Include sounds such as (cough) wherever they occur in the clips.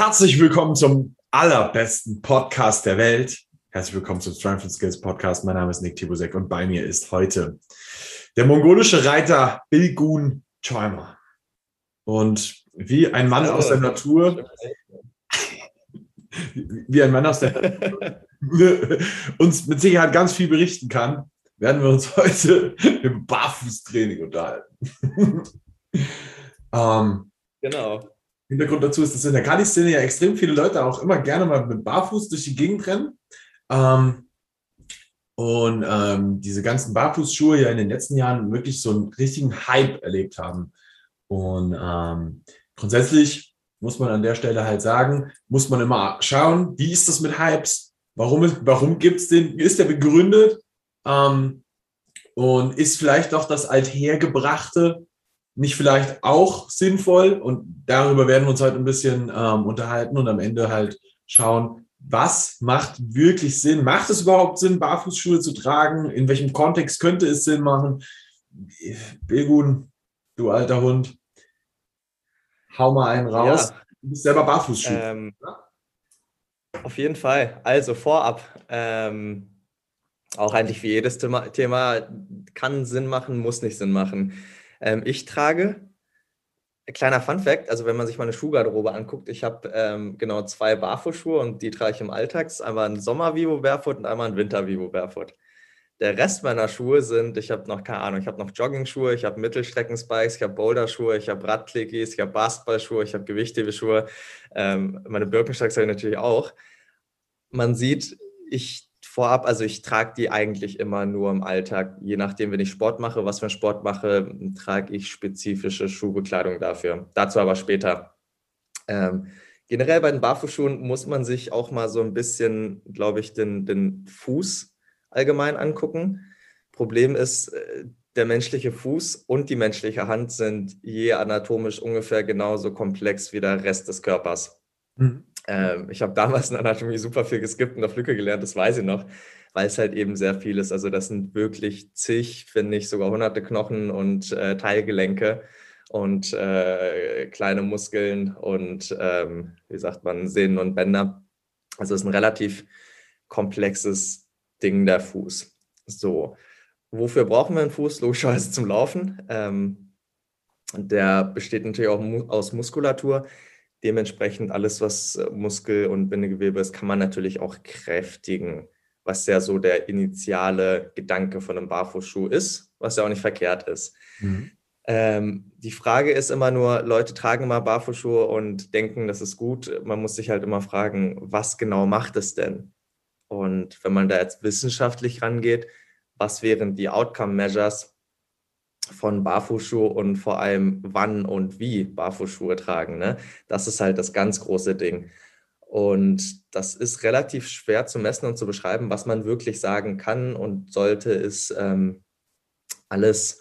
Herzlich willkommen zum allerbesten Podcast der Welt. Herzlich willkommen zum Strength and Skills Podcast. Mein Name ist Nick Tibusek und bei mir ist heute der mongolische Reiter Bilgun Choimer. Und wie ein Mann aus der Natur, wie ein Mann aus der Natur uns mit Sicherheit ganz viel berichten kann, werden wir uns heute im Barfußtraining unterhalten. (laughs) ähm, genau. Hintergrund dazu ist, dass in der Kali-Szene ja extrem viele Leute auch immer gerne mal mit Barfuß durch die Gegend rennen. Ähm, und ähm, diese ganzen Barfußschuhe ja in den letzten Jahren wirklich so einen richtigen Hype erlebt haben. Und ähm, grundsätzlich muss man an der Stelle halt sagen, muss man immer schauen, wie ist das mit Hypes? Warum, warum gibt es den? Ist der begründet? Ähm, und ist vielleicht doch das Althergebrachte nicht vielleicht auch sinnvoll? Und darüber werden wir uns heute ein bisschen ähm, unterhalten und am Ende halt schauen, was macht wirklich Sinn? Macht es überhaupt Sinn, Barfußschuhe zu tragen? In welchem Kontext könnte es Sinn machen? Bilgun, du alter Hund, hau mal einen raus. Ja. Du bist selber Barfußschuhe. Ähm, auf jeden Fall. Also vorab, ähm, auch eigentlich wie jedes Thema, Thema kann Sinn machen, muss nicht Sinn machen. Ähm, ich trage, kleiner Fun Fact, also wenn man sich meine Schuhgarderobe anguckt, ich habe ähm, genau zwei Barfußschuhe und die trage ich im Alltag. Einmal ein Sommer-Vivo Barefoot und einmal ein Winter-Vivo Barefoot. Der Rest meiner Schuhe sind, ich habe noch keine Ahnung, ich habe noch Jogging-Schuhe, ich habe Mittelstrecken-Spikes, ich habe Boulder-Schuhe, ich habe Radklickis, ich habe Basketball-Schuhe, ich habe Gewichthebeschuhe. Ähm, meine Birkenstocks habe ich natürlich auch. Man sieht, ich vorab, also ich trage die eigentlich immer nur im Alltag. Je nachdem, wenn ich Sport mache, was für einen Sport mache, trage ich spezifische Schuhbekleidung dafür. Dazu aber später. Ähm, generell bei den Barfußschuhen muss man sich auch mal so ein bisschen, glaube ich, den, den Fuß allgemein angucken. Problem ist, äh, der menschliche Fuß und die menschliche Hand sind je anatomisch ungefähr genauso komplex wie der Rest des Körpers. Mhm. Ähm, ich habe damals in Anatomie super viel geskippt und auf Lücke gelernt, das weiß ich noch, weil es halt eben sehr viel ist. Also das sind wirklich zig, finde ich, sogar hunderte Knochen und äh, Teilgelenke und äh, kleine Muskeln und, ähm, wie sagt man, Sehnen und Bänder. Also es ist ein relativ komplexes Ding der Fuß. So, wofür brauchen wir einen Fuß? Logischerweise zum Laufen. Ähm, der besteht natürlich auch aus Muskulatur. Dementsprechend alles, was äh, Muskel und Bindegewebe ist, kann man natürlich auch kräftigen, was ja so der initiale Gedanke von einem Barfußschuh ist, was ja auch nicht verkehrt ist. Mhm. Ähm, die Frage ist immer nur, Leute tragen mal Barfußschuhe und denken, das ist gut. Man muss sich halt immer fragen, was genau macht es denn? Und wenn man da jetzt wissenschaftlich rangeht, was wären die Outcome Measures, von Barfußschuhe und vor allem wann und wie Barfußschuhe tragen. Ne? Das ist halt das ganz große Ding. Und das ist relativ schwer zu messen und zu beschreiben, was man wirklich sagen kann und sollte, ist ähm, alles,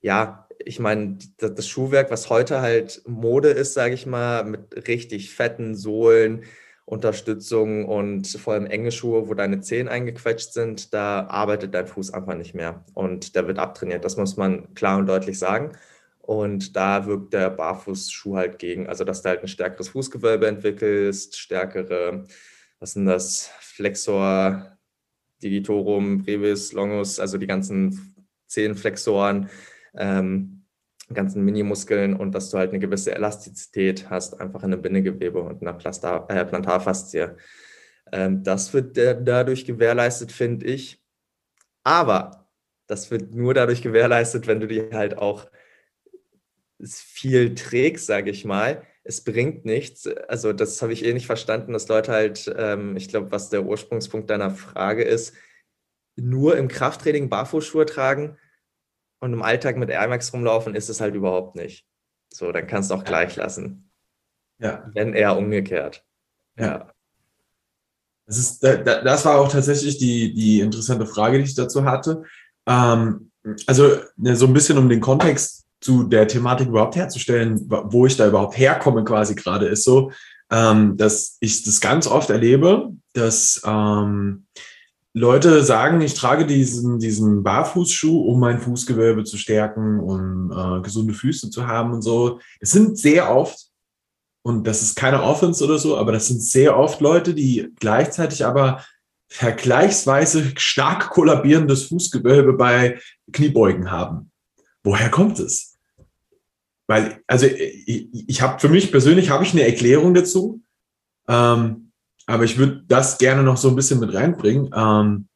ja, ich meine, das Schuhwerk, was heute halt Mode ist, sage ich mal, mit richtig fetten Sohlen, Unterstützung und vor allem enge Schuhe, wo deine Zehen eingequetscht sind, da arbeitet dein Fuß einfach nicht mehr und der wird abtrainiert. Das muss man klar und deutlich sagen. Und da wirkt der Barfußschuh halt gegen. Also, dass du halt ein stärkeres Fußgewölbe entwickelst, stärkere, was sind das, Flexor, Digitorum, Brevis, Longus, also die ganzen Zehenflexoren. Ähm, ganzen Minimuskeln und dass du halt eine gewisse Elastizität hast, einfach in einem Bindegewebe und einer Plastar, äh, Plantarfaszie. Ähm, das wird dadurch gewährleistet, finde ich. Aber das wird nur dadurch gewährleistet, wenn du die halt auch viel trägst, sage ich mal. Es bringt nichts. Also das habe ich eh nicht verstanden, dass Leute halt, ähm, ich glaube, was der Ursprungspunkt deiner Frage ist, nur im Krafttraining Barfußschuhe tragen und im Alltag mit Air Max rumlaufen, ist es halt überhaupt nicht. So, dann kannst du auch gleich lassen. Ja. Wenn eher umgekehrt. Ja. Das, ist, das war auch tatsächlich die, die interessante Frage, die ich dazu hatte. Ähm, also ne, so ein bisschen um den Kontext zu der Thematik überhaupt herzustellen, wo ich da überhaupt herkomme quasi gerade, ist so, ähm, dass ich das ganz oft erlebe, dass ähm, Leute sagen, ich trage diesen, diesen Barfußschuh, um mein Fußgewölbe zu stärken, um äh, gesunde Füße zu haben und so. Es sind sehr oft und das ist keine Offense oder so, aber das sind sehr oft Leute, die gleichzeitig aber vergleichsweise stark kollabierendes Fußgewölbe bei Kniebeugen haben. Woher kommt es? Weil, also ich, ich habe für mich persönlich habe ich eine Erklärung dazu, ähm, aber ich würde das gerne noch so ein bisschen mit reinbringen, ähm,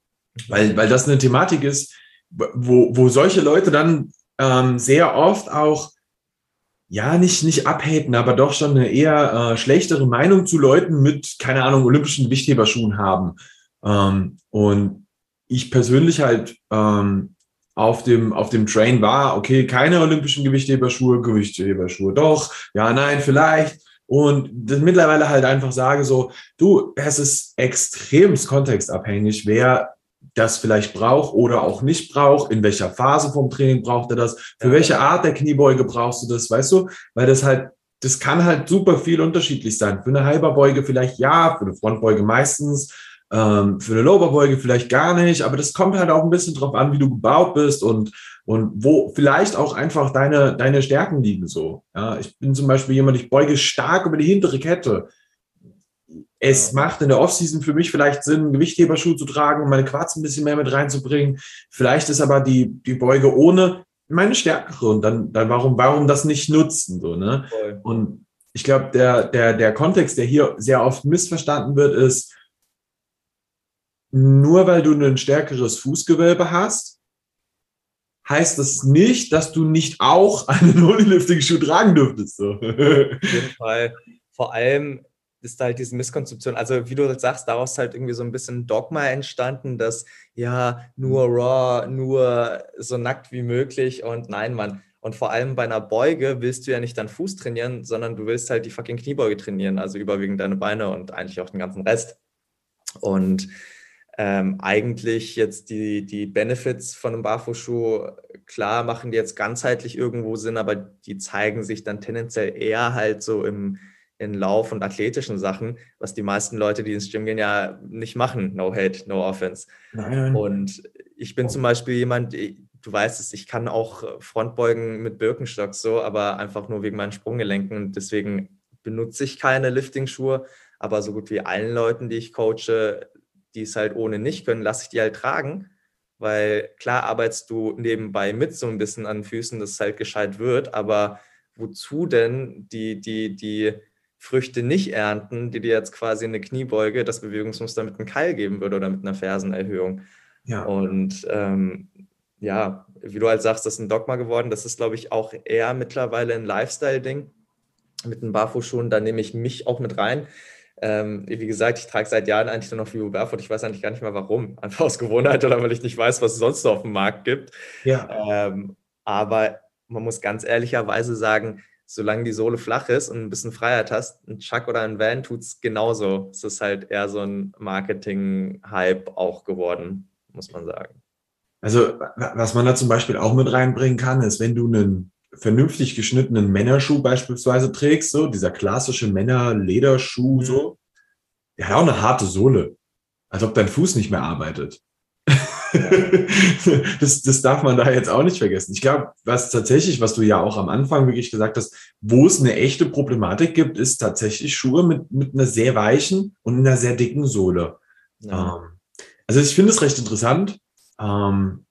weil, weil das eine Thematik ist, wo, wo solche Leute dann ähm, sehr oft auch ja, nicht, nicht abhaten, aber doch schon eine eher äh, schlechtere Meinung zu Leuten mit, keine Ahnung, olympischen Gewichtheberschuhen haben. Ähm, und ich persönlich halt ähm, auf dem, auf dem Train war, okay, keine olympischen Gewichtheberschuhe, Gewichtheberschuhe doch, ja, nein, vielleicht. Und mittlerweile halt einfach sage so, du, es ist extremst kontextabhängig, wer das vielleicht braucht oder auch nicht braucht, in welcher Phase vom Training braucht er das, für ja. welche Art der Kniebeuge brauchst du das, weißt du? Weil das halt, das kann halt super viel unterschiedlich sein. Für eine Halberbeuge vielleicht ja, für eine Frontbeuge meistens, ähm, für eine Lowerbeuge vielleicht gar nicht, aber das kommt halt auch ein bisschen drauf an, wie du gebaut bist und, und wo vielleicht auch einfach deine, deine Stärken liegen so. Ja, ich bin zum Beispiel jemand, ich beuge stark über die hintere Kette es macht in der Offseason für mich vielleicht Sinn, Gewichtheberschuh zu tragen, um meine Quads ein bisschen mehr mit reinzubringen. Vielleicht ist aber die, die Beuge ohne meine stärkere und dann, dann warum, warum das nicht nutzen? So, ne? Und ich glaube, der, der, der Kontext, der hier sehr oft missverstanden wird, ist, nur weil du ein stärkeres Fußgewölbe hast, heißt das nicht, dass du nicht auch (laughs) einen Holy-Lifting-Schuh tragen dürftest. So. Auf jeden Fall. Vor allem, ist halt diese Misskonzeption, also wie du sagst, daraus halt irgendwie so ein bisschen Dogma entstanden, dass ja, nur raw, nur so nackt wie möglich und nein, Mann. Und vor allem bei einer Beuge willst du ja nicht deinen Fuß trainieren, sondern du willst halt die fucking Kniebeuge trainieren, also überwiegend deine Beine und eigentlich auch den ganzen Rest. Und ähm, eigentlich jetzt die, die Benefits von einem Barfußschuh, klar machen die jetzt ganzheitlich irgendwo Sinn, aber die zeigen sich dann tendenziell eher halt so im, in Lauf- und athletischen Sachen, was die meisten Leute, die ins Gym gehen, ja nicht machen. No hate, no offense. Nein. Und ich bin zum Beispiel jemand, du weißt es, ich kann auch Frontbeugen mit Birkenstock so, aber einfach nur wegen meinen Sprunggelenken. Und deswegen benutze ich keine Lifting-Schuhe. Aber so gut wie allen Leuten, die ich coache, die es halt ohne nicht können, lasse ich die halt tragen. Weil klar arbeitest du nebenbei mit so ein bisschen an Füßen, dass es halt gescheit wird, aber wozu denn die, die, die Früchte nicht ernten, die dir jetzt quasi eine Kniebeuge, das Bewegungsmuster mit einem Keil geben würde oder mit einer Fersenerhöhung. Ja. Und ähm, ja, wie du halt sagst, das ist ein Dogma geworden. Das ist, glaube ich, auch eher mittlerweile ein Lifestyle-Ding mit den Barfußschuhen. Da nehme ich mich auch mit rein. Ähm, wie gesagt, ich trage seit Jahren eigentlich nur noch Vivo Barefoot. Ich weiß eigentlich gar nicht mehr warum. (laughs) Einfach aus Gewohnheit oder weil ich nicht weiß, was es sonst noch auf dem Markt gibt. Ja. Ähm, aber man muss ganz ehrlicherweise sagen, solange die Sohle flach ist und ein bisschen Freiheit hast, ein Chuck oder ein Van tut es genauso. Es ist halt eher so ein Marketing-Hype auch geworden, muss man sagen. Also, was man da zum Beispiel auch mit reinbringen kann, ist, wenn du einen vernünftig geschnittenen Männerschuh beispielsweise trägst, so dieser klassische Männer-Lederschuh, mhm. so, der hat auch eine harte Sohle. Als ob dein Fuß nicht mehr arbeitet. (laughs) das, das darf man da jetzt auch nicht vergessen. Ich glaube, was tatsächlich, was du ja auch am Anfang wirklich gesagt hast, wo es eine echte Problematik gibt, ist tatsächlich Schuhe mit, mit einer sehr weichen und einer sehr dicken Sohle. Ja. Ähm, also ich finde es recht interessant, ähm,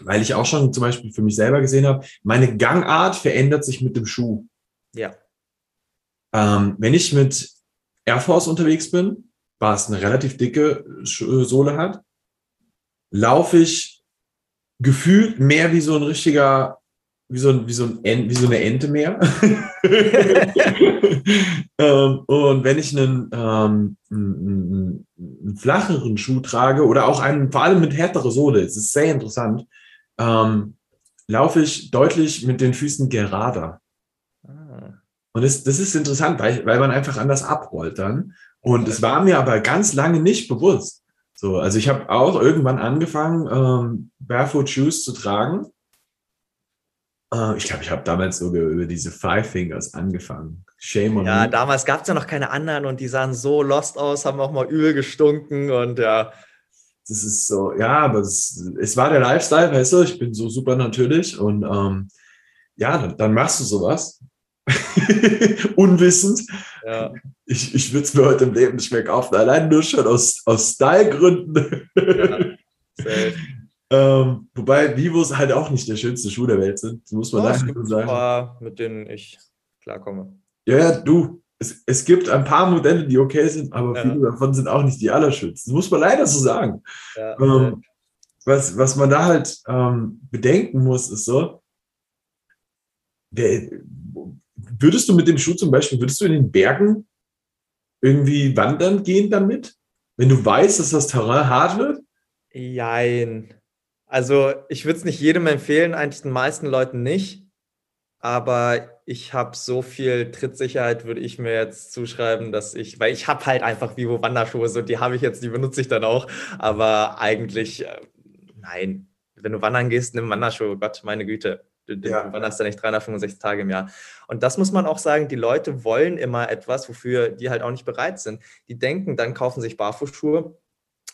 weil ich auch schon zum Beispiel für mich selber gesehen habe, meine Gangart verändert sich mit dem Schuh. Ja. Ähm, wenn ich mit Air Force unterwegs bin, was eine relativ dicke Sohle hat, laufe ich gefühlt mehr wie so ein richtiger, wie so, ein, wie so, ein, wie so eine Ente mehr. (laughs) ähm, und wenn ich einen, ähm, einen, einen, flacheren Schuh trage oder auch einen, vor allem mit härterer Sohle, es ist sehr interessant, ähm, laufe ich deutlich mit den Füßen gerader. Ah. Und das, das ist interessant, weil, weil man einfach anders abrollt dann. Und es war mir aber ganz lange nicht bewusst. So, also ich habe auch irgendwann angefangen, ähm, Barefoot Shoes zu tragen. Äh, ich glaube, ich habe damals sogar über diese Five Fingers angefangen. Shame on Ja, me. damals gab es ja noch keine anderen und die sahen so lost aus, haben auch mal übel gestunken und ja. Das ist so, ja, aber es, es war der Lifestyle, weißt du, ich bin so super natürlich und ähm, ja, dann, dann machst du sowas (laughs) unwissend. Ja. Ich, ich würde es mir heute im Leben nicht mehr kaufen, allein nur schon aus, aus Stylegründen. Ja, (laughs) ähm, wobei Vivos halt auch nicht der schönste Schuh der Welt sind, muss man oh, sagen. Ein paar, mit denen ich klarkomme. Ja, ja, du. Es, es gibt ein paar Modelle, die okay sind, aber ja. viele davon sind auch nicht die allerschönsten. Das muss man leider so sagen. Ja, ähm, was, was man da halt ähm, bedenken muss, ist so, der, würdest du mit dem Schuh zum Beispiel, würdest du in den Bergen irgendwie wandern gehen damit? Wenn du weißt, dass das Terrain hart wird? Jein. Also ich würde es nicht jedem empfehlen, eigentlich den meisten Leuten nicht. Aber ich habe so viel Trittsicherheit, würde ich mir jetzt zuschreiben, dass ich, weil ich habe halt einfach Vivo Wanderschuhe, so die habe ich jetzt, die benutze ich dann auch. Aber eigentlich, äh, nein. Wenn du wandern gehst, nimm Wanderschuhe, Gott, meine Güte. Du, ja. du wanderst ja nicht 365 Tage im Jahr. Und das muss man auch sagen, die Leute wollen immer etwas, wofür die halt auch nicht bereit sind. Die denken, dann kaufen sich Barfußschuhe,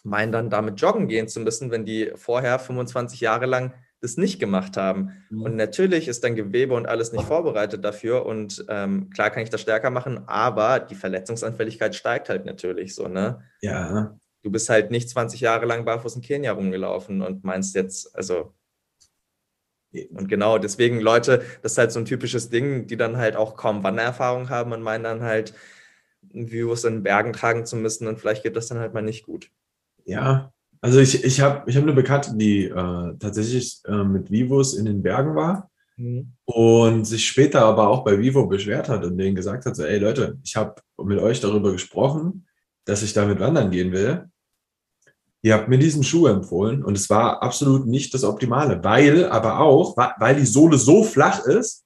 meinen dann damit joggen gehen zu müssen, wenn die vorher 25 Jahre lang das nicht gemacht haben. Mhm. Und natürlich ist dann Gewebe und alles nicht vorbereitet dafür. Und ähm, klar kann ich das stärker machen, aber die Verletzungsanfälligkeit steigt halt natürlich so, ne? Ja. Du bist halt nicht 20 Jahre lang barfuß in Kenia rumgelaufen und meinst jetzt, also und genau, deswegen Leute, das ist halt so ein typisches Ding, die dann halt auch kaum Wandererfahrung haben und meinen dann halt, Virus in Bergen tragen zu müssen und vielleicht geht das dann halt mal nicht gut. Ja, also ich, ich habe ich hab eine Bekannte, die äh, tatsächlich äh, mit Vivos in den Bergen war mhm. und sich später aber auch bei Vivo beschwert hat und denen gesagt hat, so, ey Leute, ich habe mit euch darüber gesprochen, dass ich damit wandern gehen will ihr habt mir diesen Schuh empfohlen und es war absolut nicht das Optimale, weil aber auch, weil die Sohle so flach ist,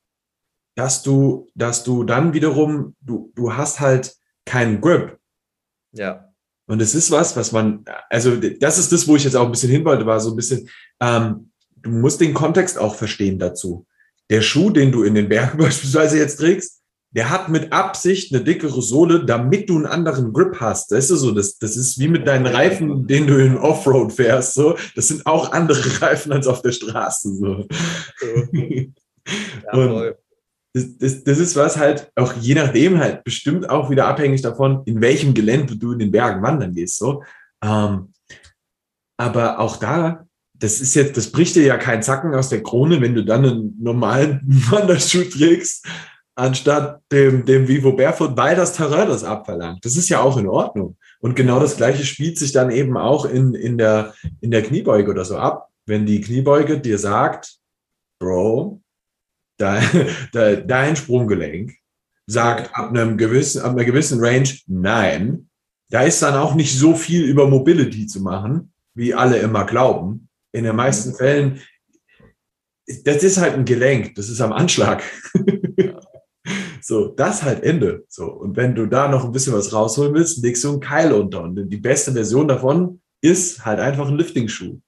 dass du, dass du dann wiederum, du, du hast halt keinen Grip. Ja. Und es ist was, was man, also das ist das, wo ich jetzt auch ein bisschen hin wollte, war so ein bisschen, ähm, du musst den Kontext auch verstehen dazu. Der Schuh, den du in den Bergen (laughs) beispielsweise jetzt trägst, der hat mit Absicht eine dickere Sohle, damit du einen anderen Grip hast. Das ist so, das, das ist wie mit deinen Reifen, den du in Offroad fährst. So. Das sind auch andere (laughs) Reifen als auf der Straße. So. Ja, das, das, ist was halt auch je nachdem halt bestimmt auch wieder abhängig davon, in welchem Gelände du in den Bergen wandern gehst. So. Ähm, aber auch da, das ist jetzt, das bricht dir ja keinen Zacken aus der Krone, wenn du dann einen normalen (laughs) Wanderschuh trägst anstatt dem, dem Vivo Barefoot, weil das Terrain das abverlangt. Das ist ja auch in Ordnung. Und genau das Gleiche spielt sich dann eben auch in, in, der, in der Kniebeuge oder so ab. Wenn die Kniebeuge dir sagt, Bro, dein, (laughs) dein Sprunggelenk sagt ab, einem gewissen, ab einer gewissen Range nein, da ist dann auch nicht so viel über Mobility zu machen, wie alle immer glauben. In den meisten. Fällen, das ist halt ein Gelenk, das ist am Anschlag. (laughs) So, das halt Ende. So, und wenn du da noch ein bisschen was rausholen willst, legst du einen Keil unter. Und die beste Version davon ist halt einfach ein Lifting-Schuh.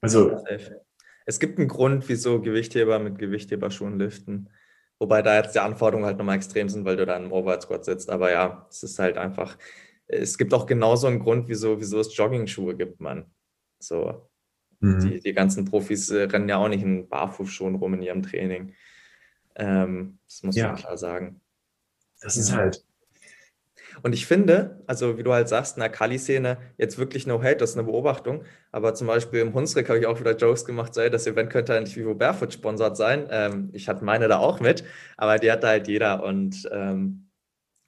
Also. Es gibt einen Grund, wieso Gewichtheber mit Gewichtheberschuhen liften. Wobei da jetzt die Anforderungen halt nochmal extrem sind, weil du da im Overhead Squat sitzt. Aber ja, es ist halt einfach. Es gibt auch genauso einen Grund, wieso, wieso es Jogging-Schuhe gibt, man. So. Mhm. Die, die ganzen Profis äh, rennen ja auch nicht in Barfußschuhen rum in ihrem Training. Ähm, das muss ja. man klar sagen. Das ist halt. Und ich finde, also wie du halt sagst, in der Kali-Szene jetzt wirklich no hate, das ist eine Beobachtung. Aber zum Beispiel im Hunsrück habe ich auch wieder Jokes gemacht, so, das Event könnte eigentlich Vivo Barefoot sponsert sein. Ähm, ich hatte meine da auch mit, aber die hatte halt jeder. Und ähm,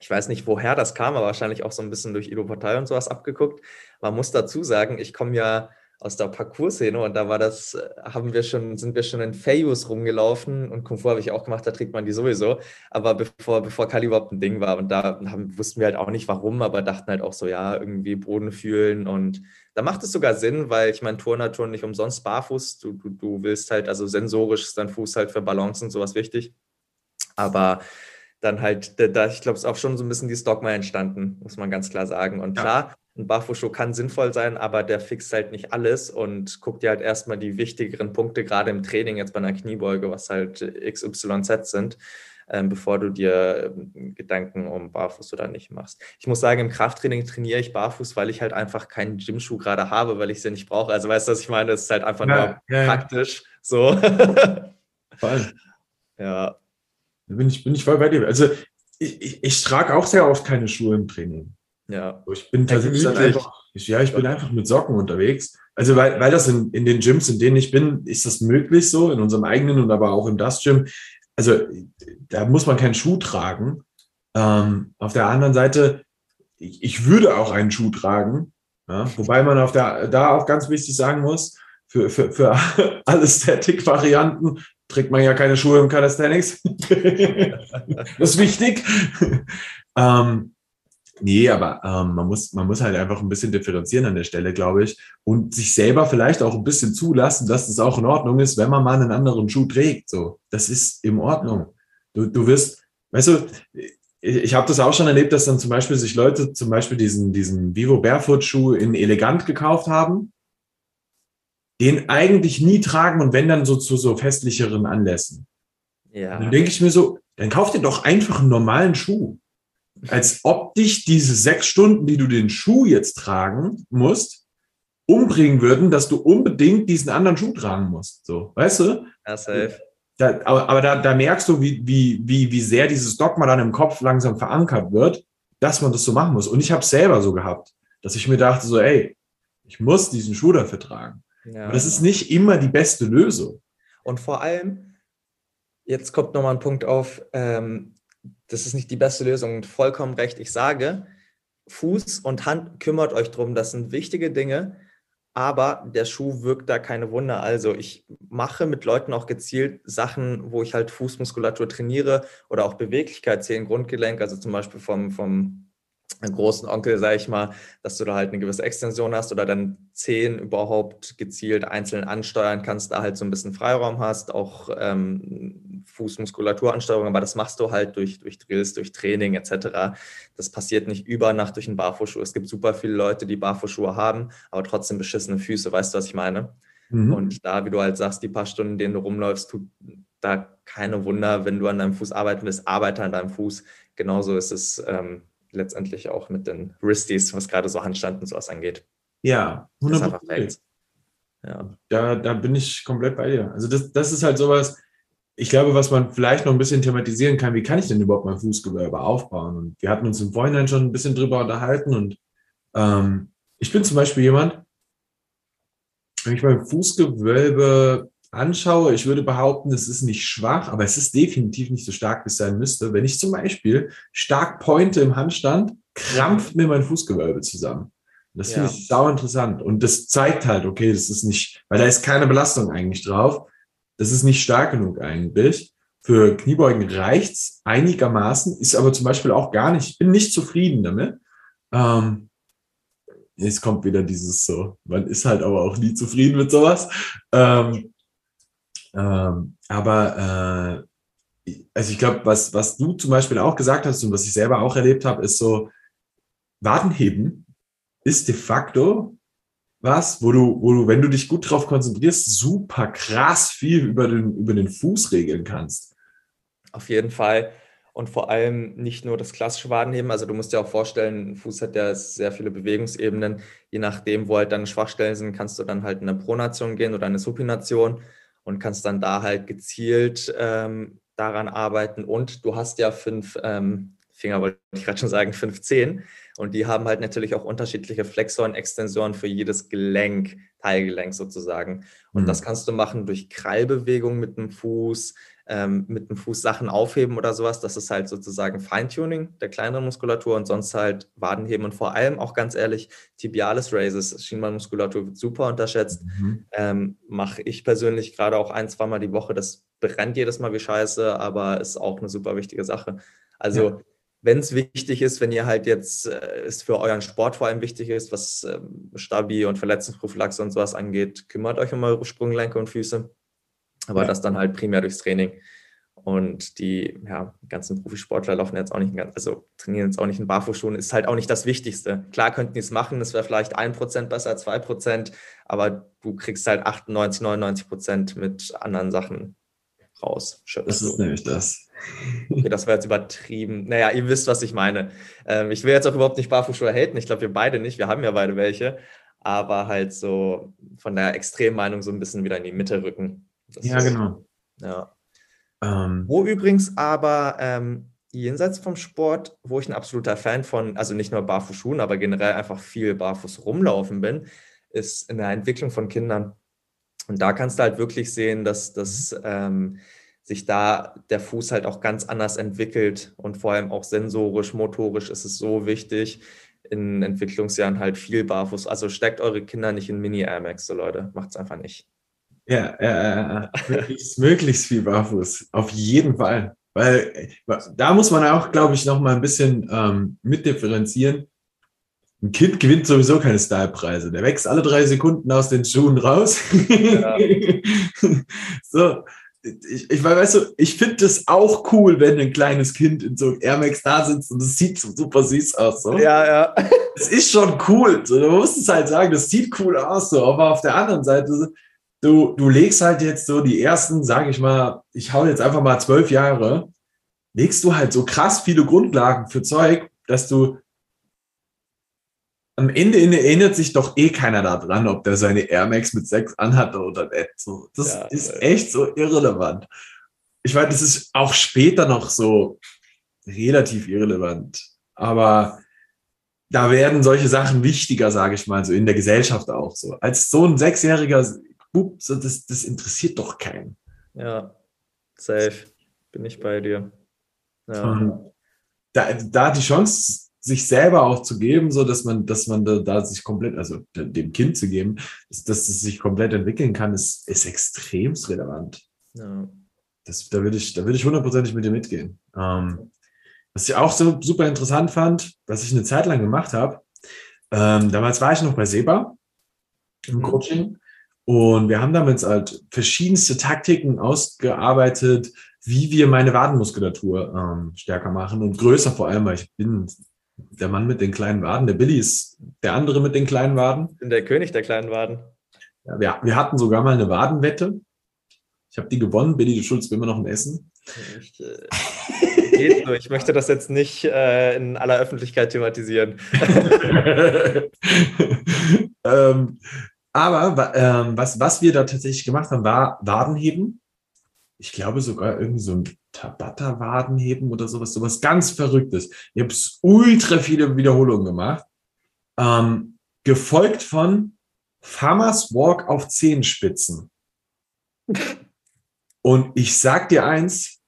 ich weiß nicht, woher das kam, aber wahrscheinlich auch so ein bisschen durch Ido Partei und sowas abgeguckt. Man muss dazu sagen, ich komme ja aus der Parcours-Szene und da war das, haben wir schon, sind wir schon in Fayus rumgelaufen und Kung Fu habe ich auch gemacht, da trägt man die sowieso. Aber bevor, bevor Kali überhaupt ein Ding war und da haben, wussten wir halt auch nicht warum, aber dachten halt auch so, ja, irgendwie Boden fühlen und da macht es sogar Sinn, weil ich meine, Turner turnen nicht umsonst barfuß. Du, du, du willst halt, also sensorisch ist dein Fuß halt für Balance und sowas wichtig. Aber dann halt, da, ich glaube, es ist auch schon so ein bisschen die Stockma entstanden, muss man ganz klar sagen. Und ja. klar, ein Barfußschuh kann sinnvoll sein, aber der fixt halt nicht alles und guckt dir halt erstmal die wichtigeren Punkte, gerade im Training, jetzt bei einer Kniebeuge, was halt XYZ sind, ähm, bevor du dir ähm, Gedanken um Barfuß oder nicht machst. Ich muss sagen, im Krafttraining trainiere ich Barfuß, weil ich halt einfach keinen Gymschuh gerade habe, weil ich sie nicht brauche. Also weißt du, was ich meine? Es ist halt einfach ja, nur ja, praktisch. Ja. So. Voll. (laughs) Ja. Da bin ich, bin ich voll bei dir. Also ich, ich, ich trage auch sehr oft keine Schuhe im Training. Ja. Ich bin tatsächlich dann einfach, ich, ja, ich bin einfach mit Socken unterwegs. Also weil, weil das in, in den Gyms, in denen ich bin, ist das möglich so, in unserem eigenen und aber auch im Das Gym. Also da muss man keinen Schuh tragen. Ähm, auf der anderen Seite, ich, ich würde auch einen Schuh tragen, ja, wobei man auf der, da auch ganz wichtig sagen muss, für, für, für (laughs) alle Static-Varianten trägt man ja keine Schuhe im Calisthenics. (laughs) das ist wichtig. (laughs) ähm, nee, aber ähm, man, muss, man muss halt einfach ein bisschen differenzieren an der Stelle, glaube ich, und sich selber vielleicht auch ein bisschen zulassen, dass es auch in Ordnung ist, wenn man mal einen anderen Schuh trägt. So, das ist in Ordnung. Du, du wirst, weißt du, ich habe das auch schon erlebt, dass dann zum Beispiel sich Leute zum Beispiel diesen, diesen Vivo Barefoot Schuh in elegant gekauft haben, den eigentlich nie tragen und wenn dann so zu so festlicheren Anlässen. Ja. dann denke ich mir so, dann kauf dir doch einfach einen normalen Schuh. Als ob dich diese sechs Stunden, die du den Schuh jetzt tragen musst, umbringen würden, dass du unbedingt diesen anderen Schuh tragen musst. So, weißt du? Ja, safe. Da, aber, aber da, da merkst du, wie, wie, wie, wie sehr dieses Dogma dann im Kopf langsam verankert wird, dass man das so machen muss. Und ich habe es selber so gehabt, dass ich mir dachte, so, ey, ich muss diesen Schuh dafür tragen. Ja. Aber das ist nicht immer die beste Lösung. Und vor allem, jetzt kommt nochmal ein Punkt auf, ähm, das ist nicht die beste Lösung. Vollkommen recht, ich sage, Fuß und Hand kümmert euch drum, das sind wichtige Dinge aber der Schuh wirkt da keine Wunder. Also ich mache mit Leuten auch gezielt Sachen, wo ich halt Fußmuskulatur trainiere oder auch Beweglichkeit zählen, Grundgelenk, also zum Beispiel vom, vom großen Onkel, sage ich mal, dass du da halt eine gewisse Extension hast oder dann Zehen überhaupt gezielt einzeln ansteuern kannst, da halt so ein bisschen Freiraum hast, auch ähm, Fußmuskulaturansteuerung, aber das machst du halt durch, durch Drills, durch Training etc. Das passiert nicht über Nacht durch einen Barfußschuh. Es gibt super viele Leute, die Barfußschuhe haben, aber trotzdem beschissene Füße, weißt du, was ich meine? Mhm. Und da, wie du halt sagst, die paar Stunden, in denen du rumläufst, tut da keine Wunder, wenn du an deinem Fuß arbeiten willst, arbeite an deinem Fuß. Genauso ist es ähm, letztendlich auch mit den Wristies, was gerade so Handstand und sowas angeht. Ja, 100%. Ja. Da, da bin ich komplett bei dir. Also das, das ist halt sowas, ich glaube, was man vielleicht noch ein bisschen thematisieren kann, wie kann ich denn überhaupt mein Fußgewölbe aufbauen? Und wir hatten uns im Vorhinein schon ein bisschen drüber unterhalten und ähm, ich bin zum Beispiel jemand, wenn ich mein Fußgewölbe anschaue, ich würde behaupten, es ist nicht schwach, aber es ist definitiv nicht so stark, wie es sein müsste. Wenn ich zum Beispiel stark pointe im Handstand, krampft mir mein Fußgewölbe zusammen. Das ja. finde ich sau interessant. Und das zeigt halt, okay, das ist nicht, weil da ist keine Belastung eigentlich drauf. Das ist nicht stark genug eigentlich. Für Kniebeugen reicht's einigermaßen, ist aber zum Beispiel auch gar nicht, ich bin nicht zufrieden damit. Ähm, es kommt wieder dieses so, man ist halt aber auch nie zufrieden mit sowas. Ähm, ähm, aber äh, also ich glaube, was, was du zum Beispiel auch gesagt hast und was ich selber auch erlebt habe, ist so, Wadenheben ist de facto was, wo du, wo du, wenn du dich gut drauf konzentrierst, super krass viel über den, über den Fuß regeln kannst. Auf jeden Fall. Und vor allem nicht nur das klassische Wadenheben. Also du musst dir auch vorstellen, ein Fuß hat ja sehr viele Bewegungsebenen. Je nachdem, wo halt deine Schwachstellen sind, kannst du dann halt in eine Pronation gehen oder eine Supination und kannst dann da halt gezielt ähm, daran arbeiten. Und du hast ja fünf ähm, Finger, wollte ich gerade schon sagen, fünf Zehen. Und die haben halt natürlich auch unterschiedliche Flexoren, Extensoren für jedes Gelenk, Teilgelenk sozusagen. Und mhm. das kannst du machen durch Krallbewegungen mit dem Fuß, ähm, mit dem Fuß Sachen aufheben oder sowas. Das ist halt sozusagen Feintuning der kleineren Muskulatur und sonst halt Wadenheben und vor allem auch ganz ehrlich, Tibialis Raises, Schienbeinmuskulatur wird super unterschätzt. Mhm. Ähm, Mache ich persönlich gerade auch ein, zweimal die Woche. Das brennt jedes Mal wie Scheiße, aber ist auch eine super wichtige Sache. Also ja wenn es wichtig ist, wenn ihr halt jetzt äh, es für euren Sport vor allem wichtig ist, was ähm, Stabi und Verletzungsprophylaxe und sowas angeht, kümmert euch um eure Sprunggelenke und Füße. Aber ja. das dann halt primär durchs Training. Und die ja, ganzen Profisportler laufen jetzt auch nicht, ganz, also trainieren jetzt auch nicht in Barfußschuhen, ist halt auch nicht das Wichtigste. Klar könnten die es machen, es wäre vielleicht 1% besser, 2%, aber du kriegst halt 98, 99% mit anderen Sachen raus. Das ist nämlich das. Okay, das wäre jetzt übertrieben. Naja, ihr wisst, was ich meine. Ähm, ich will jetzt auch überhaupt nicht Barfußschuhe haten. Ich glaube, wir beide nicht. Wir haben ja beide welche. Aber halt so von der Extremmeinung so ein bisschen wieder in die Mitte rücken. Das ja, ist, genau. Ja. Ähm, wo übrigens aber ähm, jenseits vom Sport, wo ich ein absoluter Fan von, also nicht nur Barfußschuhen, aber generell einfach viel barfuß rumlaufen bin, ist in der Entwicklung von Kindern. Und da kannst du halt wirklich sehen, dass, dass ähm, sich da der Fuß halt auch ganz anders entwickelt und vor allem auch sensorisch, motorisch ist es so wichtig, in Entwicklungsjahren halt viel barfuß. Also steckt eure Kinder nicht in Mini-Air Max, so Leute, macht es einfach nicht. Ja, äh, möglichst, möglichst viel barfuß, auf jeden Fall. Weil da muss man auch, glaube ich, noch mal ein bisschen ähm, mitdifferenzieren. Ein Kind gewinnt sowieso keine Stylepreise. Der wächst alle drei Sekunden aus den Schuhen raus. Ja. (laughs) so, ich, ich weißt du, ich finde das auch cool, wenn ein kleines Kind in so Air Max da sitzt und es sieht so super süß aus. So. Ja, ja. Es ist schon cool. So, du musst es halt sagen, das sieht cool aus. So. Aber auf der anderen Seite, du, du legst halt jetzt so die ersten, sage ich mal, ich hau jetzt einfach mal zwölf Jahre, legst du halt so krass viele Grundlagen für Zeug, dass du am Ende erinnert sich doch eh keiner daran, ob der seine Air Max mit 6 anhat oder nicht. So, das ja, ist echt so irrelevant. Ich weiß, das ist auch später noch so relativ irrelevant. Aber da werden solche Sachen wichtiger, sage ich mal, so in der Gesellschaft auch so. Als so ein sechsjähriger Bub, so das, das interessiert doch keinen. Ja, safe. Bin ich bei dir. Ja. Da, da die Chance sich selber auch zu geben, so dass man, dass man da, da sich komplett, also dem Kind zu geben, dass, dass es sich komplett entwickeln kann, ist, ist extrem relevant. Ja. Das, da würde ich, da würde ich hundertprozentig mit dir mitgehen. Ähm, was ich auch so super interessant fand, was ich eine Zeit lang gemacht habe, ähm, damals war ich noch bei Seba im mhm. Coaching und wir haben damals halt verschiedenste Taktiken ausgearbeitet, wie wir meine Wadenmuskulatur ähm, stärker machen und größer vor allem, weil ich bin der Mann mit den kleinen Waden, der Billy ist der andere mit den kleinen Waden. bin der König der kleinen Waden. Ja, wir, wir hatten sogar mal eine Wadenwette. Ich habe die gewonnen. Billy, du schuldest mir immer noch ein Essen. Ich, äh, geht so. ich möchte das jetzt nicht äh, in aller Öffentlichkeit thematisieren. (laughs) (laughs) ähm, aber ähm, was, was wir da tatsächlich gemacht haben, war Wadenheben. Ich glaube sogar irgendwie so ein Tabata-Wadenheben oder sowas, sowas ganz Verrücktes. Ich habe ultra viele Wiederholungen gemacht. Ähm, gefolgt von Farmers Walk auf Zehenspitzen. Und ich sag dir eins,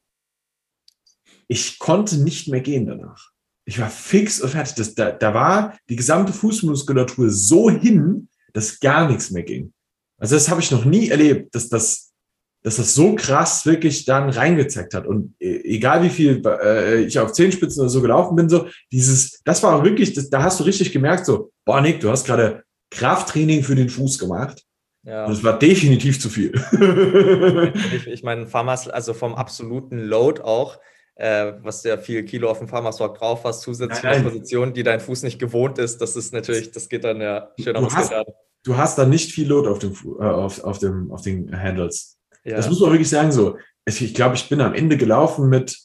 ich konnte nicht mehr gehen danach. Ich war fix und fertig. Das, da, da war die gesamte Fußmuskulatur so hin, dass gar nichts mehr ging. Also das habe ich noch nie erlebt, dass das dass das so krass wirklich dann reingezeigt hat. Und e, egal wie viel äh, ich auf Zehenspitzen oder so gelaufen bin, so dieses, das war wirklich, das, da hast du richtig gemerkt, so, boah, Nick, du hast gerade Krafttraining für den Fuß gemacht. Ja. Und es war definitiv zu viel. ich, ich meine, also vom absoluten Load auch, äh, was du ja viel Kilo auf dem Walk drauf hast, zusätzliche Positionen, die dein Fuß nicht gewohnt ist, das ist natürlich, das geht dann ja schön du hast, du hast da nicht viel Load auf, dem, äh, auf, auf, dem, auf den Handles. Ja. Das muss man wirklich sagen. So, ich glaube, ich bin am Ende gelaufen mit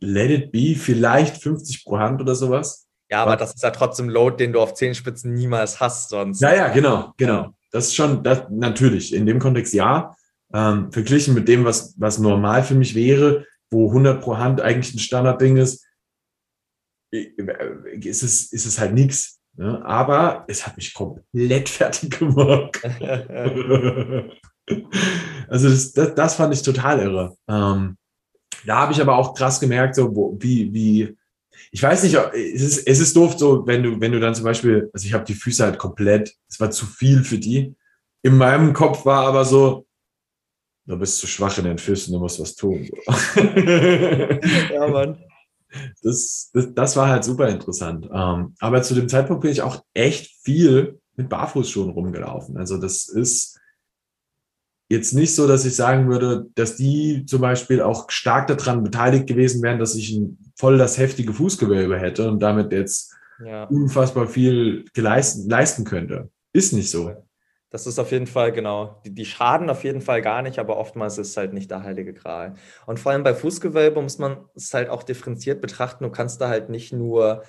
Let It Be, vielleicht 50 pro Hand oder sowas. Ja, aber das ist ja trotzdem Load, den du auf Zehenspitzen niemals hast sonst. Ja, ja, genau, genau. Das ist schon, das, natürlich, in dem Kontext ja. Ähm, verglichen mit dem, was, was normal für mich wäre, wo 100 pro Hand eigentlich ein Standardding ist, ist es, ist es halt nichts. Ne? Aber es hat mich komplett (laughs) fertig gemacht. (laughs) Also das, das, das, fand ich total irre. Ähm, da habe ich aber auch krass gemerkt, so wo, wie, wie, ich weiß nicht, es ist, es ist doof, so wenn du, wenn du dann zum Beispiel, also ich habe die Füße halt komplett, es war zu viel für die. In meinem Kopf war aber so, du bist zu schwach in den Füßen, du musst was tun. (laughs) ja, Mann. Das, das, das war halt super interessant. Ähm, aber zu dem Zeitpunkt bin ich auch echt viel mit Barfußschuhen rumgelaufen. Also das ist, jetzt nicht so, dass ich sagen würde, dass die zum Beispiel auch stark daran beteiligt gewesen wären, dass ich ein voll das heftige Fußgewölbe hätte und damit jetzt ja. unfassbar viel geleisten, leisten könnte. Ist nicht so. Das ist auf jeden Fall, genau. Die, die, schaden auf jeden Fall gar nicht, aber oftmals ist es halt nicht der heilige Gral. Und vor allem bei Fußgewölbe muss man es halt auch differenziert betrachten. Du kannst da halt nicht nur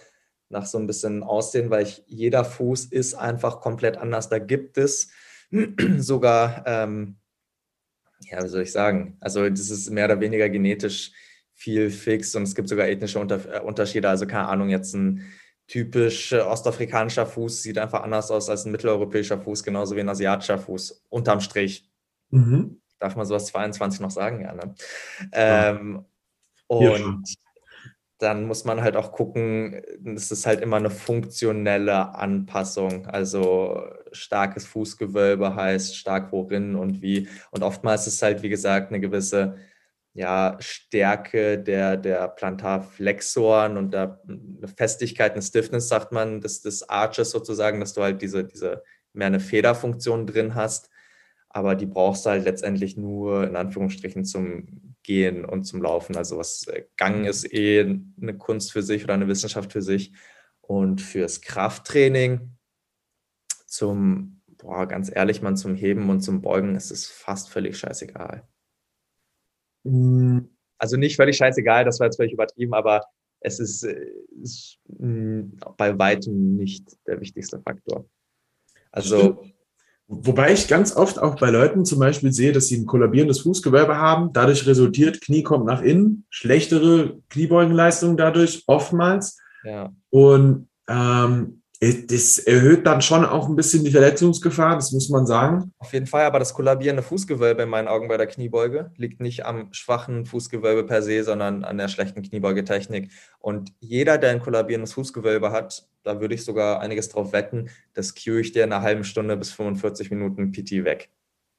nach so ein bisschen aussehen, weil ich, jeder Fuß ist einfach komplett anders. Da gibt es (clears throat) sogar ähm, ja, wie soll ich sagen? Also, das ist mehr oder weniger genetisch viel fix und es gibt sogar ethnische Unter äh, Unterschiede. Also, keine Ahnung, jetzt ein typisch ostafrikanischer Fuß sieht einfach anders aus als ein mitteleuropäischer Fuß, genauso wie ein asiatischer Fuß, unterm Strich. Mhm. Darf man sowas 22 noch sagen? Ja, ne? Ähm, und dann muss man halt auch gucken, es ist halt immer eine funktionelle Anpassung. Also starkes Fußgewölbe heißt stark worin und wie. Und oftmals ist es halt, wie gesagt, eine gewisse ja, Stärke der, der Plantarflexoren und der Festigkeit und Stiffness, sagt man, des, des Arches sozusagen, dass du halt diese, diese mehr eine Federfunktion drin hast. Aber die brauchst du halt letztendlich nur in Anführungsstrichen zum Gehen und zum Laufen. Also was äh, Gang ist eh eine Kunst für sich oder eine Wissenschaft für sich. Und fürs Krafttraining, zum, boah, ganz ehrlich, man zum Heben und zum Beugen ist es fast völlig scheißegal. Mhm. Also nicht völlig scheißegal, das war jetzt völlig übertrieben, aber es ist, äh, ist hm, bei weitem nicht der wichtigste Faktor. Also. Wobei ich ganz oft auch bei Leuten zum Beispiel sehe, dass sie ein kollabierendes Fußgewölbe haben. Dadurch resultiert, Knie kommt nach innen, schlechtere Kniebeugenleistung dadurch oftmals. Ja. Und ähm, das erhöht dann schon auch ein bisschen die Verletzungsgefahr, das muss man sagen. Auf jeden Fall, aber das kollabierende Fußgewölbe in meinen Augen bei der Kniebeuge liegt nicht am schwachen Fußgewölbe per se, sondern an der schlechten Kniebeugetechnik. Und jeder, der ein kollabierendes Fußgewölbe hat, da würde ich sogar einiges drauf wetten, das cue ich dir in einer halben Stunde bis 45 Minuten PT weg.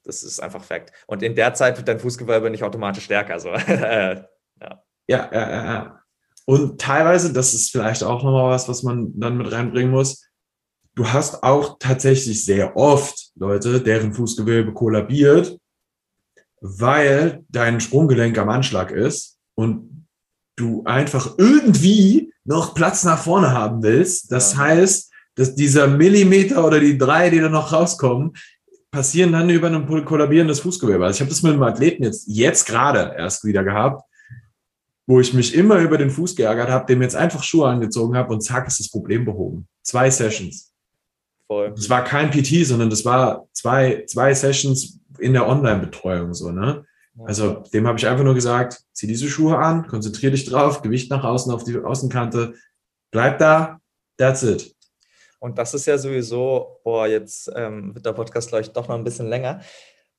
Das ist einfach Fakt. Und in der Zeit wird dein Fußgewölbe nicht automatisch stärker. So. (laughs) ja. ja, ja, ja, ja. Und teilweise, das ist vielleicht auch nochmal was, was man dann mit reinbringen muss. Du hast auch tatsächlich sehr oft Leute, deren Fußgewölbe kollabiert, weil dein Sprunggelenk am Anschlag ist und du einfach irgendwie noch Platz nach vorne haben willst. Das ja. heißt, dass dieser Millimeter oder die drei, die da noch rauskommen, passieren dann über ein kollabierendes Fußgewölbe. Also ich habe das mit einem Athleten jetzt, jetzt gerade erst wieder gehabt, wo ich mich immer über den Fuß geärgert habe, dem jetzt einfach Schuhe angezogen habe und zack, ist das Problem behoben. Zwei Sessions. Voll. Das war kein PT, sondern das war zwei, zwei Sessions in der Online-Betreuung so, ne? Also dem habe ich einfach nur gesagt, zieh diese Schuhe an, konzentriere dich drauf, Gewicht nach außen auf die Außenkante, bleib da, that's it. Und das ist ja sowieso, boah, jetzt ähm, wird der Podcast, glaube ich, doch noch ein bisschen länger.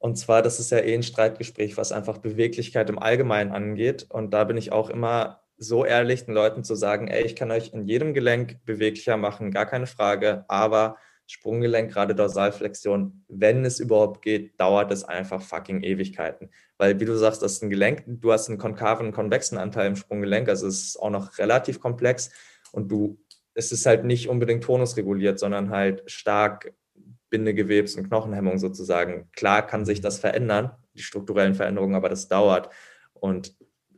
Und zwar, das ist ja eh ein Streitgespräch, was einfach Beweglichkeit im Allgemeinen angeht. Und da bin ich auch immer so ehrlich, den Leuten zu sagen, ey, ich kann euch in jedem Gelenk beweglicher machen, gar keine Frage, aber Sprunggelenk, gerade Dorsalflexion, wenn es überhaupt geht, dauert es einfach fucking Ewigkeiten. Weil, wie du sagst, das ist ein Gelenk, du hast einen konkaven, konvexen Anteil im Sprunggelenk, also es ist auch noch relativ komplex und du, es ist halt nicht unbedingt tonusreguliert, sondern halt stark Bindegewebs- und Knochenhemmung sozusagen. Klar kann sich das verändern, die strukturellen Veränderungen, aber das dauert. Und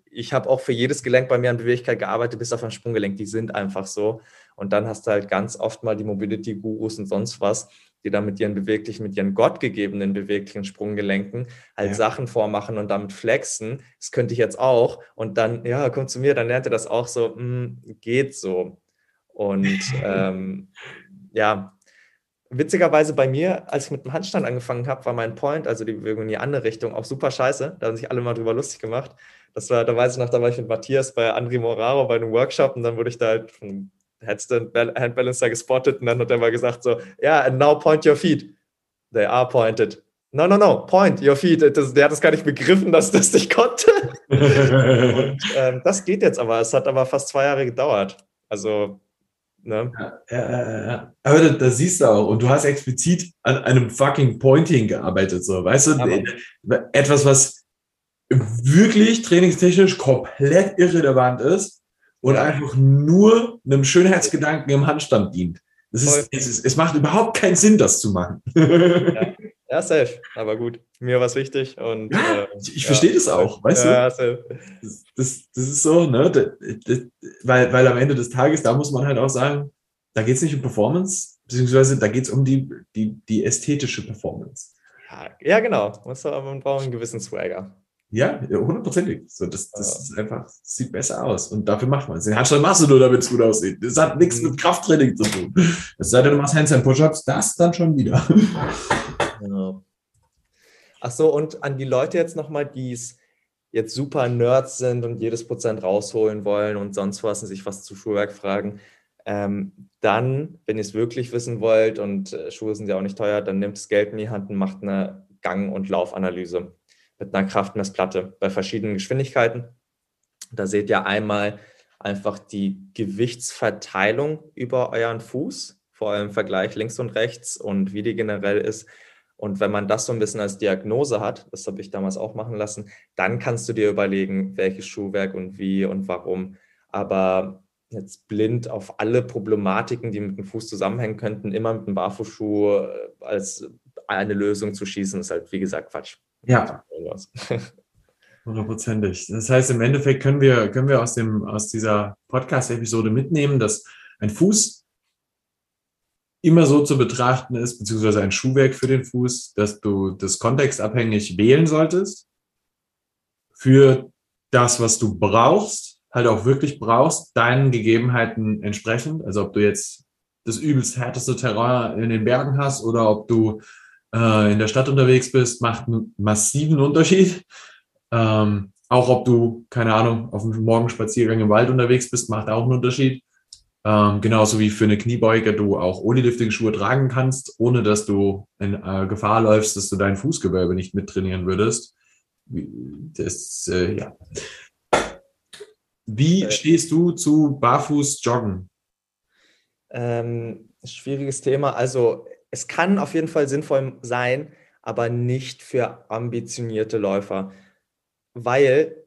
ich habe auch für jedes Gelenk bei mir an Beweglichkeit gearbeitet, bis auf ein Sprunggelenk. Die sind einfach so. Und dann hast du halt ganz oft mal die Mobility-Gurus und sonst was, die dann mit ihren beweglichen, mit ihren gottgegebenen beweglichen Sprunggelenken halt ja. Sachen vormachen und damit flexen. Das könnte ich jetzt auch. Und dann, ja, komm zu mir, dann lernt ihr das auch so, mh, hm, geht so. Und (laughs) ähm, ja, Witzigerweise bei mir, als ich mit dem Handstand angefangen habe, war mein Point, also die Bewegung in die andere Richtung, auch super scheiße. Da haben sich alle mal drüber lustig gemacht. Das war, da weiß ich noch, da war ich mit Matthias bei André Moraro bei einem Workshop und dann wurde ich da halt von Headstand Handbalancer gespottet und dann hat er mal gesagt so, ja, yeah, and now point your feet. They are pointed. No, no, no, point your feet. Das, der hat das gar nicht begriffen, dass das nicht konnte. (laughs) und ähm, das geht jetzt aber. Es hat aber fast zwei Jahre gedauert. Also Ne? Ja, ja, ja. Aber da, da, siehst du auch, und du hast explizit an einem fucking Pointing gearbeitet, so, weißt du? Aber. Etwas, was wirklich trainingstechnisch komplett irrelevant ist und einfach nur einem Schönheitsgedanken im Handstand dient. Das ist, es, es macht überhaupt keinen Sinn, das zu machen. Ja, (laughs) ja safe. Aber gut, mir war es wichtig. Und, ja, äh, ich, ja. verstehe das auch, weißt ja, du? Das, das, das, ist so, ne? Das, weil, weil am Ende des Tages, da muss man halt auch sagen, da geht es nicht um Performance, beziehungsweise da geht es um die, die, die ästhetische Performance. Ja, ja genau. Man braucht einen gewissen Swagger. Ja, hundertprozentig. So, das, das ist einfach, das sieht besser aus. Und dafür macht man es. Den Handstand machst du nur, damit es gut aussieht. Das hat nichts mhm. mit Krafttraining zu tun. Es sei denn, du machst Handstand Push-Ups, das dann schon wieder. Genau. Ach so, und an die Leute jetzt nochmal, die es jetzt super Nerds sind und jedes Prozent rausholen wollen und sonst was und sich was zu Schuhwerk fragen, ähm, dann, wenn ihr es wirklich wissen wollt und äh, Schuhe sind ja auch nicht teuer, dann nehmt das Geld in die Hand und macht eine Gang- und Laufanalyse mit einer Kraftmessplatte bei verschiedenen Geschwindigkeiten. Da seht ihr einmal einfach die Gewichtsverteilung über euren Fuß, vor allem im Vergleich links und rechts und wie die generell ist. Und wenn man das so ein bisschen als Diagnose hat, das habe ich damals auch machen lassen, dann kannst du dir überlegen, welches Schuhwerk und wie und warum. Aber jetzt blind auf alle Problematiken, die mit dem Fuß zusammenhängen könnten, immer mit einem Barfußschuh äh, als eine Lösung zu schießen, ist halt, wie gesagt, Quatsch. Ja. (laughs) Hundertprozentig. Das heißt, im Endeffekt können wir, können wir aus, dem, aus dieser Podcast-Episode mitnehmen, dass ein Fuß immer so zu betrachten ist, beziehungsweise ein Schuhwerk für den Fuß, dass du das kontextabhängig wählen solltest für das, was du brauchst, halt auch wirklich brauchst, deinen Gegebenheiten entsprechend. Also ob du jetzt das übelst härteste Terrain in den Bergen hast oder ob du äh, in der Stadt unterwegs bist, macht einen massiven Unterschied. Ähm, auch ob du, keine Ahnung, auf einem Morgenspaziergang im Wald unterwegs bist, macht auch einen Unterschied. Ähm, genauso wie für eine Kniebeuge du auch Ohne-Lifting-Schuhe tragen kannst, ohne dass du in äh, Gefahr läufst, dass du dein Fußgewölbe nicht mittrainieren würdest. Das, äh, ja. Wie äh, stehst du zu Barfuß-Joggen? Ähm, schwieriges Thema. Also es kann auf jeden Fall sinnvoll sein, aber nicht für ambitionierte Läufer weil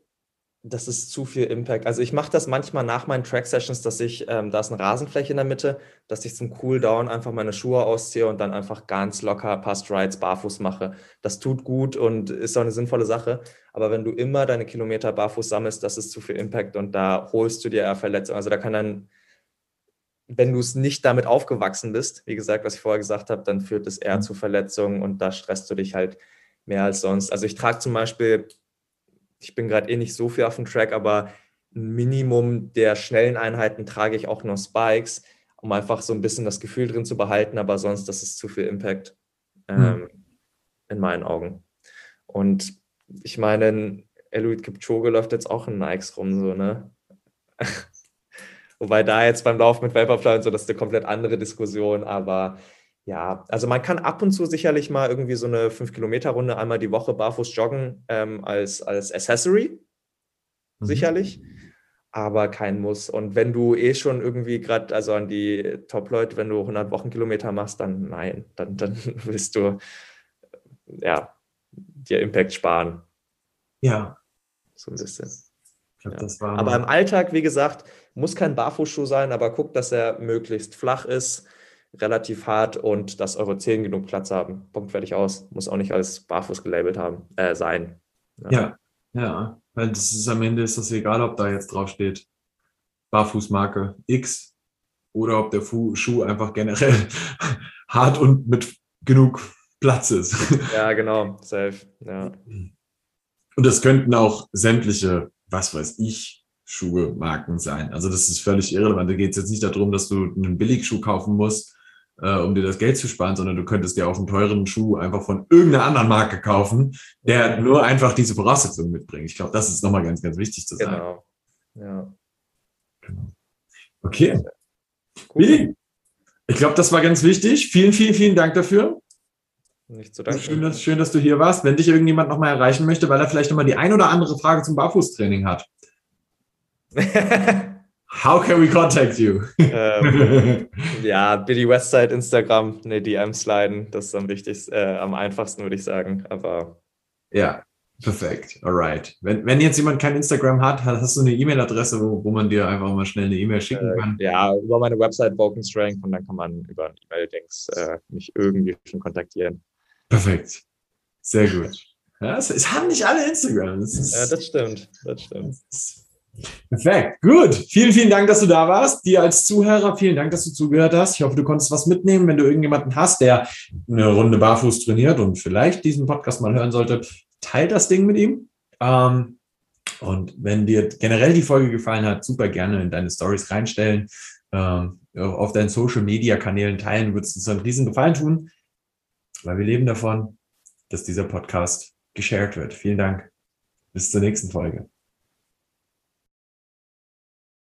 das ist zu viel Impact. Also ich mache das manchmal nach meinen Track-Sessions, dass ich, ähm, da ist eine Rasenfläche in der Mitte, dass ich zum Cooldown einfach meine Schuhe ausziehe und dann einfach ganz locker Past Rides barfuß mache. Das tut gut und ist auch eine sinnvolle Sache. Aber wenn du immer deine Kilometer barfuß sammelst, das ist zu viel Impact und da holst du dir eher Verletzungen. Also da kann dann, wenn du es nicht damit aufgewachsen bist, wie gesagt, was ich vorher gesagt habe, dann führt es eher mhm. zu Verletzungen und da stresst du dich halt mehr als sonst. Also ich trage zum Beispiel ich bin gerade eh nicht so viel auf dem Track, aber ein Minimum der schnellen Einheiten trage ich auch noch Spikes, um einfach so ein bisschen das Gefühl drin zu behalten, aber sonst, das ist zu viel Impact hm. ähm, mhm. in meinen Augen. Und ich meine, Eluid Kipchoge läuft jetzt auch in Nikes rum, so, ne? (laughs) Wobei da jetzt beim Lauf mit Vaporfly und so, das ist eine komplett andere Diskussion, aber ja, also man kann ab und zu sicherlich mal irgendwie so eine 5-Kilometer-Runde einmal die Woche barfuß joggen ähm, als, als Accessory. Mhm. Sicherlich. Aber kein Muss. Und wenn du eh schon irgendwie gerade, also an die Top-Leute, wenn du 100 Wochenkilometer machst, dann nein, dann, dann (laughs) willst du ja dir Impact sparen. Ja. So ein bisschen. Glaub, ja. aber im Alltag, wie gesagt, muss kein Barfußschuh sein, aber guck, dass er möglichst flach ist relativ hart und dass eure Zehen genug Platz haben. Punkt fertig aus. Muss auch nicht alles barfuß gelabelt haben, äh, sein. Ja. ja, ja. Weil das ist am Ende ist das egal, ob da jetzt drauf steht. Barfußmarke X oder ob der Fu Schuh einfach generell (laughs) hart und mit genug Platz ist. (laughs) Ja, genau, safe. Ja. Und das könnten auch sämtliche, was weiß ich, Schuhe, Marken sein. Also das ist völlig irrelevant. Da geht es jetzt nicht darum, dass du einen Billigschuh kaufen musst, äh, um dir das Geld zu sparen, sondern du könntest dir auch einen teuren Schuh einfach von irgendeiner anderen Marke kaufen, der nur einfach diese Voraussetzungen mitbringt. Ich glaube, das ist nochmal ganz, ganz wichtig zu sagen. Genau. Ja. Genau. Okay. Cool. Ich glaube, das war ganz wichtig. Vielen, vielen, vielen Dank dafür. Nicht zu danken. Schön dass, schön, dass du hier warst. Wenn dich irgendjemand nochmal erreichen möchte, weil er vielleicht nochmal die ein oder andere Frage zum Barfußtraining hat. (laughs) How can we contact you? ähm, (laughs) ja, Billy Westside, Instagram, eine DM sliden, das ist am wichtigsten, äh, am einfachsten, würde ich sagen. Aber ja, perfekt. Alright. Wenn, wenn jetzt jemand kein Instagram hat, hast du eine E-Mail-Adresse, wo, wo man dir einfach mal schnell eine E-Mail schicken äh, kann? Ja, über meine Website Vulcan Strength und dann kann man über E-Mail-Dings äh, mich irgendwie schon kontaktieren. Perfekt. Sehr gut. Ja, es, es haben nicht alle Instagram. Das, ist, ja, das stimmt. Das stimmt. Das Perfekt, gut. Vielen, vielen Dank, dass du da warst. Dir als Zuhörer, vielen Dank, dass du zugehört hast. Ich hoffe, du konntest was mitnehmen. Wenn du irgendjemanden hast, der eine Runde barfuß trainiert und vielleicht diesen Podcast mal hören sollte, teil das Ding mit ihm. Ähm, und wenn dir generell die Folge gefallen hat, super gerne in deine Stories reinstellen, ähm, auf deinen Social Media Kanälen teilen, würdest uns einen riesen Gefallen tun, weil wir leben davon. dass dieser Podcast geshared wird. Vielen Dank. Bis zur nächsten Folge.